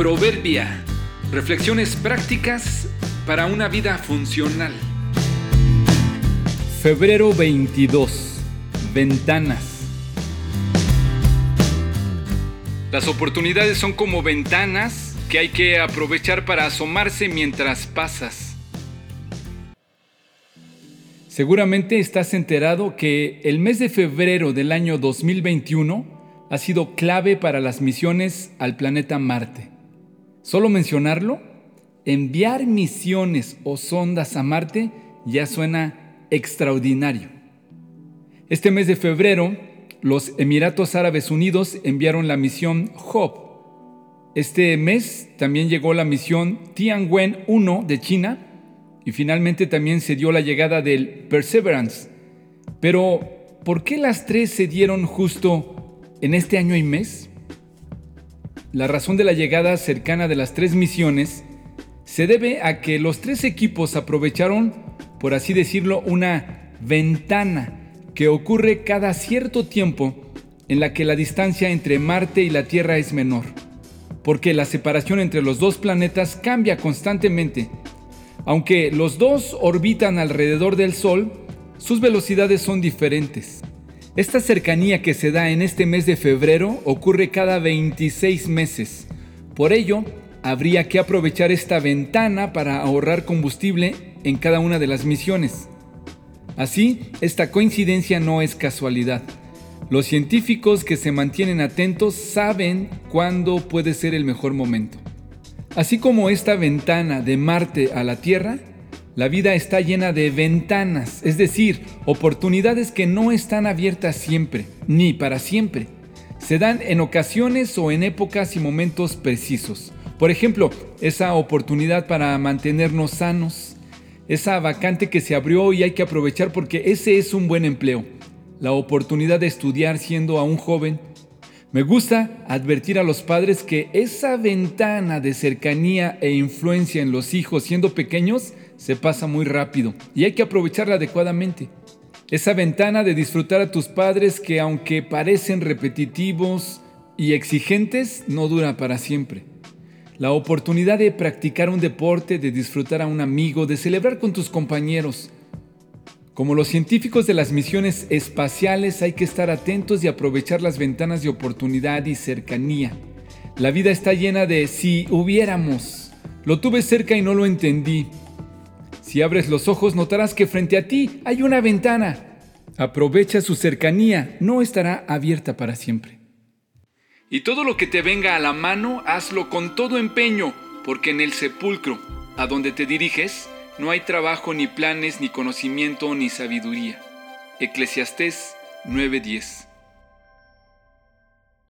Proverbia. Reflexiones prácticas para una vida funcional. Febrero 22. Ventanas. Las oportunidades son como ventanas que hay que aprovechar para asomarse mientras pasas. Seguramente estás enterado que el mes de febrero del año 2021 ha sido clave para las misiones al planeta Marte. Solo mencionarlo, enviar misiones o sondas a Marte ya suena extraordinario. Este mes de febrero, los Emiratos Árabes Unidos enviaron la misión Hope. Este mes también llegó la misión Tianwen-1 de China y finalmente también se dio la llegada del Perseverance. Pero, ¿por qué las tres se dieron justo en este año y mes? La razón de la llegada cercana de las tres misiones se debe a que los tres equipos aprovecharon, por así decirlo, una ventana que ocurre cada cierto tiempo en la que la distancia entre Marte y la Tierra es menor, porque la separación entre los dos planetas cambia constantemente. Aunque los dos orbitan alrededor del Sol, sus velocidades son diferentes. Esta cercanía que se da en este mes de febrero ocurre cada 26 meses. Por ello, habría que aprovechar esta ventana para ahorrar combustible en cada una de las misiones. Así, esta coincidencia no es casualidad. Los científicos que se mantienen atentos saben cuándo puede ser el mejor momento. Así como esta ventana de Marte a la Tierra, la vida está llena de ventanas, es decir, oportunidades que no están abiertas siempre, ni para siempre. Se dan en ocasiones o en épocas y momentos precisos. Por ejemplo, esa oportunidad para mantenernos sanos, esa vacante que se abrió y hay que aprovechar porque ese es un buen empleo. La oportunidad de estudiar siendo aún joven. Me gusta advertir a los padres que esa ventana de cercanía e influencia en los hijos siendo pequeños se pasa muy rápido y hay que aprovecharla adecuadamente. Esa ventana de disfrutar a tus padres que aunque parecen repetitivos y exigentes, no dura para siempre. La oportunidad de practicar un deporte, de disfrutar a un amigo, de celebrar con tus compañeros. Como los científicos de las misiones espaciales hay que estar atentos y aprovechar las ventanas de oportunidad y cercanía. La vida está llena de si hubiéramos. Lo tuve cerca y no lo entendí. Si abres los ojos notarás que frente a ti hay una ventana. Aprovecha su cercanía, no estará abierta para siempre. Y todo lo que te venga a la mano, hazlo con todo empeño, porque en el sepulcro, a donde te diriges, no hay trabajo, ni planes, ni conocimiento, ni sabiduría. Eclesiastés 9:10